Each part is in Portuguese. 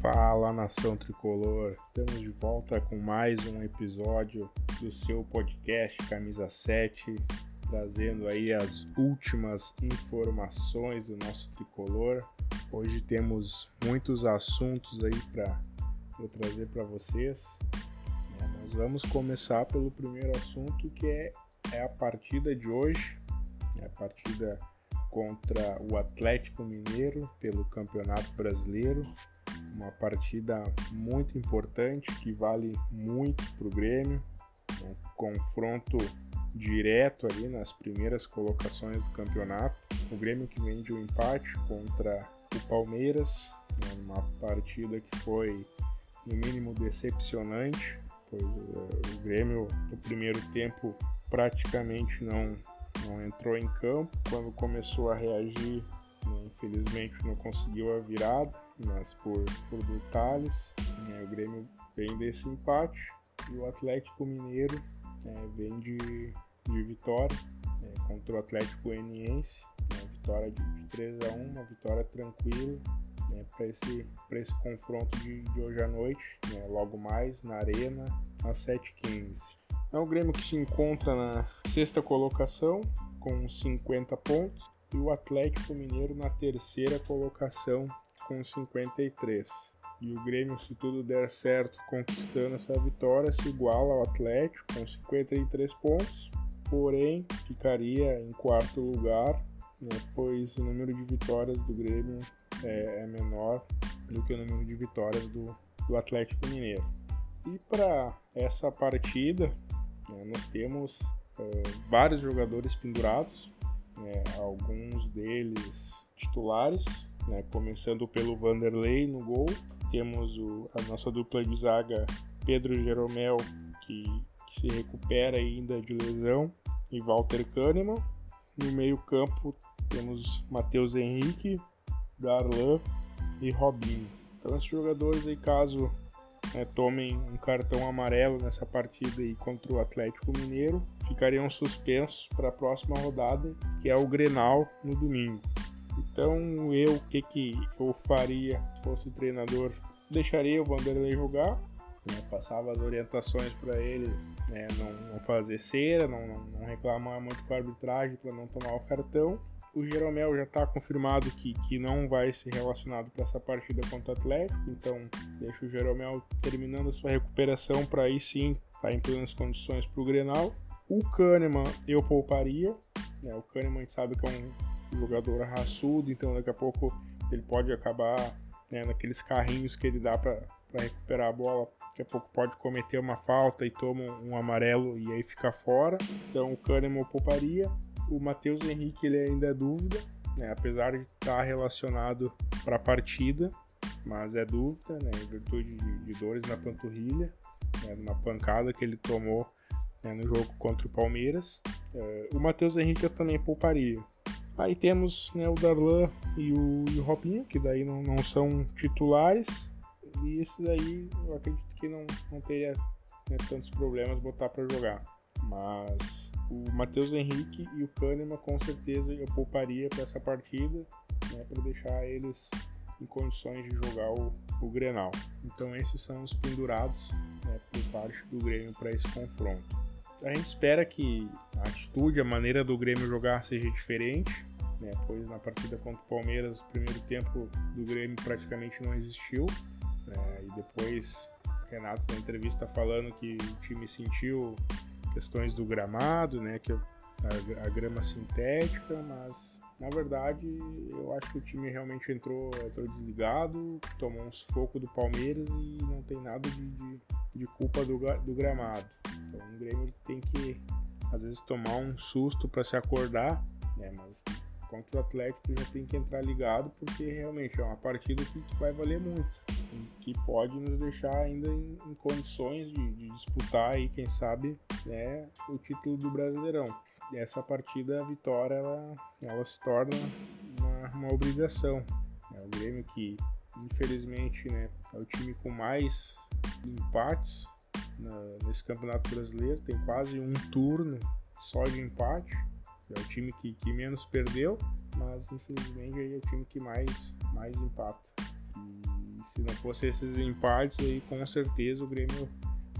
Fala nação tricolor, estamos de volta com mais um episódio do seu podcast Camisa 7, trazendo aí as últimas informações do nosso tricolor. Hoje temos muitos assuntos aí para trazer para vocês. É, nós vamos começar pelo primeiro assunto que é, é a partida de hoje, é a partida contra o Atlético Mineiro pelo Campeonato Brasileiro uma partida muito importante que vale muito para o Grêmio, um confronto direto ali nas primeiras colocações do campeonato. O Grêmio que vem de um empate contra o Palmeiras, né, uma partida que foi no mínimo decepcionante, pois uh, o Grêmio no primeiro tempo praticamente não, não entrou em campo. Quando começou a reagir, né, infelizmente não conseguiu a virada mas por, por detalhes. Né, o Grêmio vem desse empate e o Atlético Mineiro é, vem de, de vitória é, contra o Atlético Goianiense. Né, vitória de, de 3 a 1 uma vitória tranquila né, para esse, esse confronto de, de hoje à noite, né, logo mais na Arena, às 7h15. É o Grêmio que se encontra na sexta colocação com 50 pontos e o Atlético Mineiro na terceira colocação com 53. E o Grêmio, se tudo der certo, conquistando essa vitória, se iguala ao Atlético com 53 pontos, porém ficaria em quarto lugar, né, pois o número de vitórias do Grêmio é, é menor do que o número de vitórias do, do Atlético Mineiro. E para essa partida, né, nós temos uh, vários jogadores pendurados, né, alguns deles titulares, né? Começando pelo Vanderlei no gol, temos o, a nossa dupla de zaga Pedro Jeromel, que, que, se recupera ainda de lesão, e Walter Kahneman. No meio-campo temos Matheus Henrique, Darlan e Robinho. Então, esses jogadores aí, caso né, tomem um cartão amarelo nessa partida aí contra o Atlético Mineiro, ficariam suspensos para a próxima rodada, que é o Grenal no domingo. Então eu, o que, que eu faria se fosse o treinador? Deixaria o Vanderlei jogar, né, passava as orientações para ele né, não, não, fazer cera, não, não, não, reclamar muito com a arbitragem para não tomar o cartão. O Jeromel já está confirmado que, que não vai ser relacionado para essa partida contra o Atlético, então deixa o Jeromel terminando a sua recuperação para aí sim estar tá em plenas condições para o Grenal. O Kahneman eu pouparia, né, o Kahneman a gente sabe que é um jogador raçudo, então daqui a pouco ele pode acabar né, naqueles carrinhos que ele dá para recuperar a bola. Daqui a pouco pode cometer uma falta e toma um amarelo e aí fica fora. Então o Kahneman pouparia. O Matheus Henrique ele ainda é dúvida, né, apesar de estar relacionado para a partida, mas é dúvida, né, em virtude de, de dores na panturrilha, né, uma pancada que ele tomou né, no jogo contra o Palmeiras. Uh, o Matheus Henrique eu também pouparia. Aí temos né, o Darlan e o, e o Robinho, que daí não, não são titulares. E esses aí eu acredito que não, não teria né, tantos problemas botar para jogar. Mas o Matheus Henrique e o Kahneman com certeza eu pouparia para essa partida, né, para deixar eles em condições de jogar o, o Grenal. Então esses são os pendurados né, por parte do Grêmio para esse confronto. A gente espera que a atitude, a maneira do Grêmio jogar seja diferente, né? Pois na partida contra o Palmeiras, o primeiro tempo do Grêmio praticamente não existiu. Né? E depois Renato na entrevista falando que o time sentiu questões do gramado, né? Que a, a grama sintética, mas na verdade eu acho que o time realmente entrou, entrou desligado, tomou um sufoco do Palmeiras e não tem nada de, de, de culpa do, do gramado. Então o Grêmio tem que às vezes tomar um susto para se acordar, né? Mas contra o Atlético já tem que entrar ligado, porque realmente é uma partida que, vai valer muito, que pode nos deixar ainda em, em condições de, de, disputar aí, quem sabe, né, o título do Brasileirão. Essa partida, a vitória, ela, ela se torna uma, uma obrigação. É o Grêmio que, infelizmente, né, é o time com mais empates na, nesse Campeonato Brasileiro, tem quase um turno só de empate é o time que, que menos perdeu, mas infelizmente é o time que mais, mais empata. E se não fosse esses empates aí, com certeza o Grêmio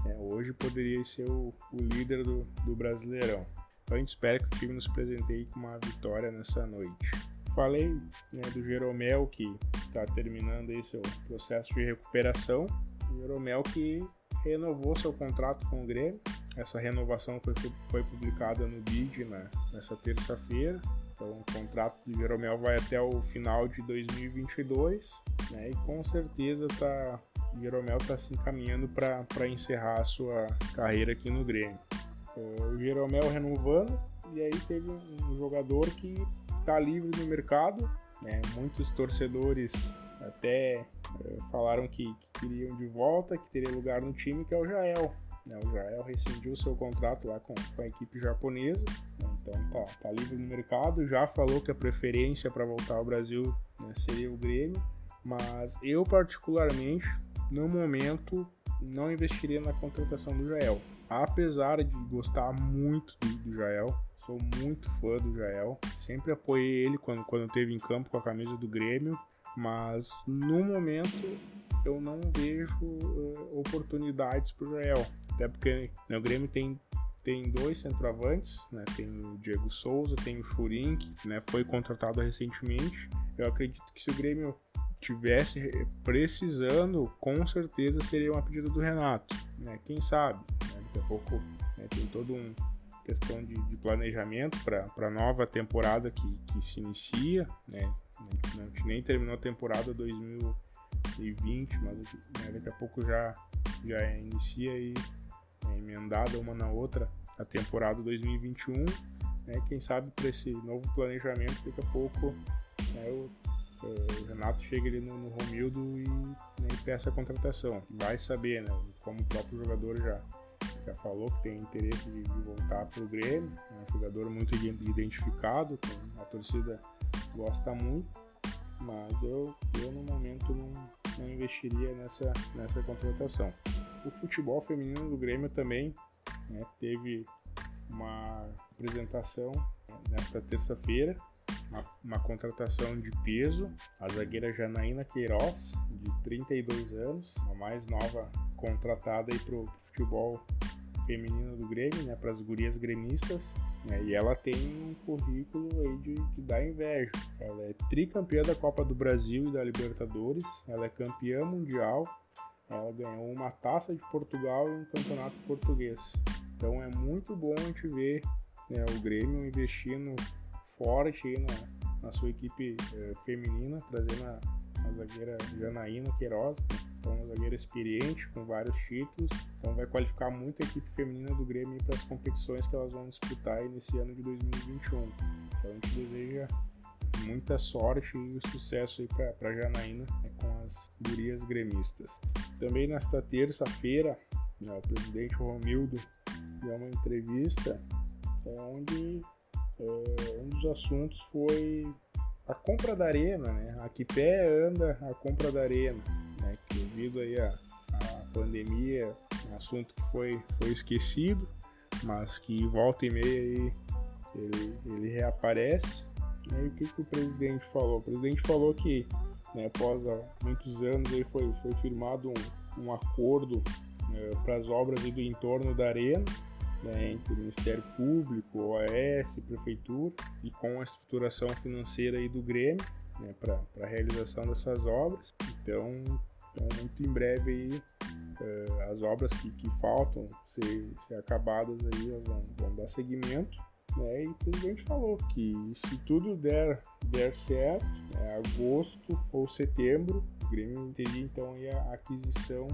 é, hoje poderia ser o, o líder do, do Brasileirão. Então a gente espera que o time nos presenteie com uma vitória nessa noite. Falei né, do Jeromel que está terminando aí seu processo de recuperação. O Jeromel que renovou seu contrato com o Grêmio. Essa renovação foi, foi publicada no BID né, nessa terça-feira. Então o contrato de Jeromel vai até o final de 2022 né, e com certeza tá, Jeromel está se encaminhando para encerrar a sua carreira aqui no Grêmio. É, o Jeromel renovando e aí teve um jogador que está livre no mercado. Né? Muitos torcedores até é, falaram que, que, queriam de volta, que teria lugar no time, que é o Jael. Né? O Jael rescindiu seu contrato lá com, com a equipe japonesa, né? Então tá, tá, livre no mercado. Já falou que a preferência para voltar ao Brasil né, seria o Grêmio, mas eu particularmente, no momento, não investiria na contratação do Jael. Apesar de gostar muito do, Jael, sou muito fã do Jael. Sempre apoiei ele quando, quando teve em campo com a camisa do Grêmio, mas no momento eu não vejo uh, oportunidades para o Jael. Até porque né, o Grêmio tem, tem dois centroavantes, né? tem o Diego Souza, tem o Churin, que né, foi contratado recentemente. Eu acredito que se o Grêmio tivesse precisando, com certeza seria uma pedida do Renato. Né? Quem sabe? Né? Daqui a pouco né, tem todo um questão de, de planejamento para a nova temporada que, que se inicia, né? A gente nem terminou a temporada 2020, mas né, daqui a pouco já, já inicia aí é, emendada uma na outra a temporada 2021. Né, quem sabe para esse novo planejamento, daqui a pouco né, o, o, Renato chega ali no, no Romildo e, né, e peça a contratação. Vai saber, né, como o próprio jogador já, já falou que tem interesse de, de voltar para o Grêmio, é um jogador muito identificado, a torcida gosta muito, mas eu, eu no momento não, não investiria nessa, nessa contratação. O futebol feminino do Grêmio também né, teve uma apresentação nesta terça-feira, uma, uma, contratação de peso, a zagueira Janaína Queiroz, de 32 anos, a mais nova contratada para o futebol feminino do Grêmio, né, para as gurias gremistas, né, e ela tem um currículo aí de, de dar inveja. Ela é tricampeã da Copa do Brasil e da Libertadores, ela é campeã mundial, ela ganhou uma taça de Portugal e um campeonato português. Então é muito bom a gente ver né, o Grêmio investindo forte na, na sua equipe eh, feminina, trazendo a, a zagueira Janaína Queiroz, então, uma zagueira experiente, com vários títulos. Então, vai qualificar muito a equipe feminina do Grêmio para as competições que elas vão disputar nesse ano de 2021. Então, a gente deseja muita sorte e sucesso para a Janaína né, com as gurias gremistas. Também nesta terça-feira, né, o presidente Romildo deu uma entrevista onde é, um dos assuntos foi a compra da arena, né? A que pé anda a compra da arena né, que devido aí a, a pandemia, um assunto que foi, foi esquecido, mas que volta e meia aí ele, ele reaparece. E o que, que o presidente falou? O presidente falou que né, após muitos anos aí foi, foi firmado um, um acordo né, para as obras do entorno da arena, né, entre o Ministério Público, OAS, Prefeitura e com a estruturação financeira aí do Grêmio né, para a realização dessas obras. Então, então, muito em breve aí, uh, as obras que, que faltam ser, ser acabadas aí, elas vão, vão dar seguimento. Né? E o presidente falou que se tudo der, der certo, é agosto ou setembro, o Grêmio teria então a aquisição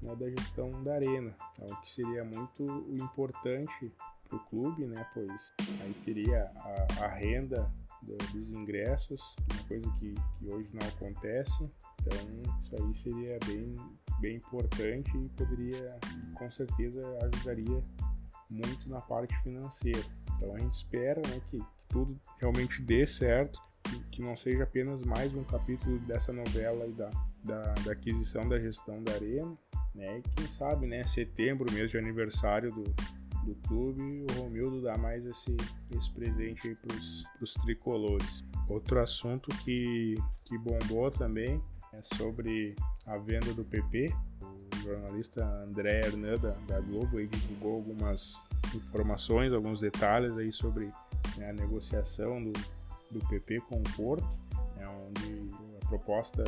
né, da gestão da arena, então, que seria muito importante para o clube, né, pois aí teria a, a renda dos ingressos, uma coisa que, que hoje não acontece. Então, isso aí seria bem, bem importante e poderia, com certeza, ajudaria muito na parte financeira. Então, a gente espera né, que, que tudo realmente dê certo, que, que, não seja apenas mais um capítulo dessa novela da, da, da aquisição da gestão da arena. Né, e quem sabe, né, setembro, mês de aniversário do, do clube, o Romildo dá mais esse, esse presente pros, pros tricolores. Outro assunto que, que bombou também é sobre a venda do PP. O jornalista André Hernan da, da Globo aí divulgou algumas informações, alguns detalhes aí sobre né, a negociação do, do PP com o Porto, né, onde a proposta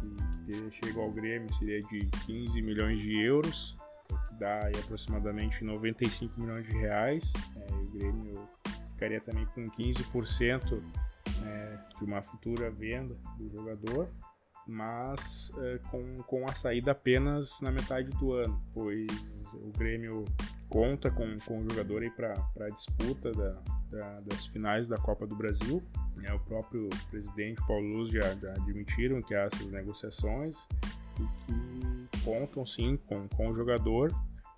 que, que chega ao Grêmio seria de 15 milhões de euros, que dá aí aproximadamente 95 milhões de reais. É, o Grêmio ficaria também com 15% né, de uma futura venda do jogador, mas é, com, com a saída apenas na metade do ano, pois o Grêmio conta com, com o jogador para a disputa da, da, das finais da Copa do Brasil. É, o próprio presidente Paulo Luz já, já admitiram que há essas negociações e que contam sim com, com o jogador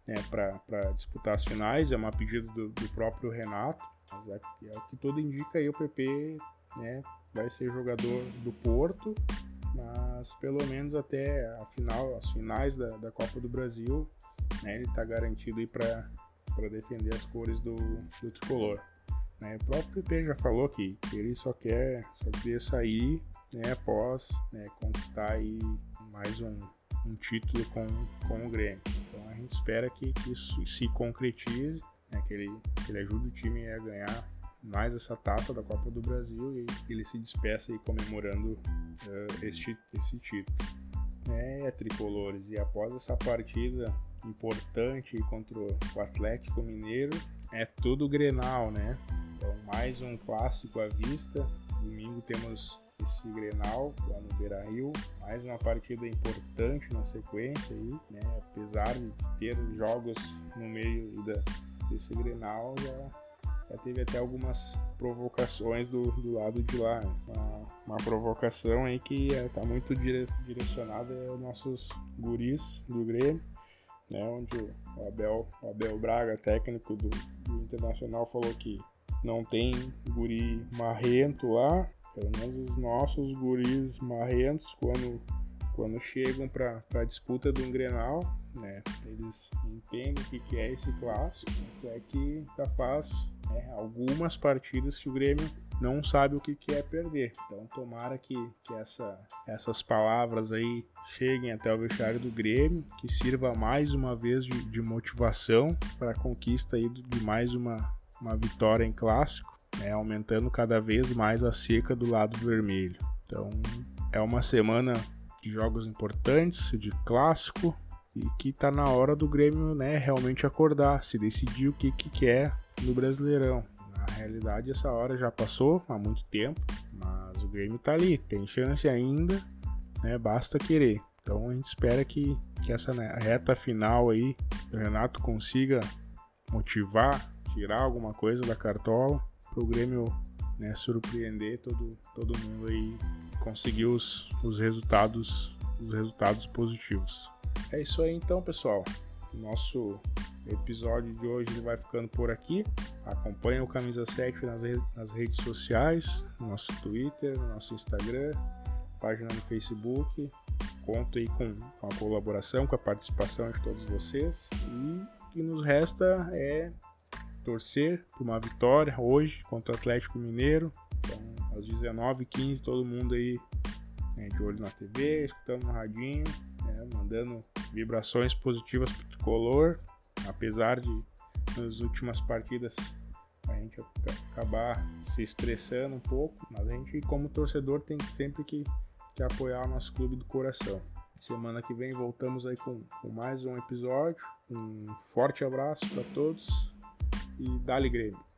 né, para disputar as finais. É uma pedida do, do próprio Renato, mas é, é, o que tudo indica aí o PP né, vai ser jogador do Porto, mas pelo menos até a final, as finais da, da Copa do Brasil né, ele está garantido para defender as cores do, do tricolor. Né, o próprio PP já falou que, que ele só quer, só queria sair né, após né, conquistar aí mais um, um título com, com o Grêmio. Então a gente espera que, que isso se concretize, né, que, ele, que ele ajude o time a ganhar mais essa taça da Copa do Brasil e que ele se despeça aí comemorando uh, este, esse título. É, tricolores, e após essa partida importante contra o Atlético Mineiro é tudo Grenal, né? Então mais um clássico à vista. Domingo temos esse Grenal lá no Beira Rio, mais uma partida importante na sequência aí, né? Apesar de ter jogos no meio da, desse Grenal, já, já teve até algumas provocações do, do lado de lá. Né? Uma, uma provocação aí que está é, muito direcionada aos nossos guris do Grêmio né, onde o Abel, o Abel Braga, técnico do, do, Internacional, falou que não tem guri marrento lá, pelo menos os nossos guris marrentos, quando, quando chegam para a disputa do Grenal, né, eles entendem o que, que é esse clássico, é que já faz né, algumas partidas que o Grêmio não sabe o que, é perder. Então tomara que, que essa, essas palavras aí cheguem até o vestiário do Grêmio, que sirva mais uma vez de, de motivação para a conquista aí de mais uma, uma vitória em clássico, né, aumentando cada vez mais a seca do lado vermelho. Então é uma semana de jogos importantes, de clássico, e que está na hora do Grêmio né, realmente acordar, se decidir o que, que quer no Brasileirão. Realidade, essa hora já passou há muito tempo, mas o Grêmio tá ali, tem chance ainda, né? Basta querer. Então a gente espera que, que essa né, reta final aí o Renato consiga motivar, tirar alguma coisa da cartola para o Grêmio né, surpreender todo, todo mundo aí conseguir os, os resultados os resultados positivos. É isso aí então, pessoal. Nosso episódio de hoje vai ficando por aqui. Acompanhe o Camisa 7 nas, re nas redes sociais, no nosso Twitter, no nosso Instagram, página no Facebook. Conto aí com, a colaboração, com a participação de todos vocês. E o que nos resta é torcer por uma vitória hoje contra o Atlético Mineiro. Então, às 19h15, todo mundo aí né, de olho na TV, escutando no radinho, né, mandando vibrações positivas pro tricolor apesar de nas últimas partidas a gente acabar se estressando um pouco, mas a gente como torcedor tem sempre que, que apoiar o nosso clube do coração. Semana que vem voltamos aí com, com mais um episódio. Um forte abraço para todos e dale Grêmio!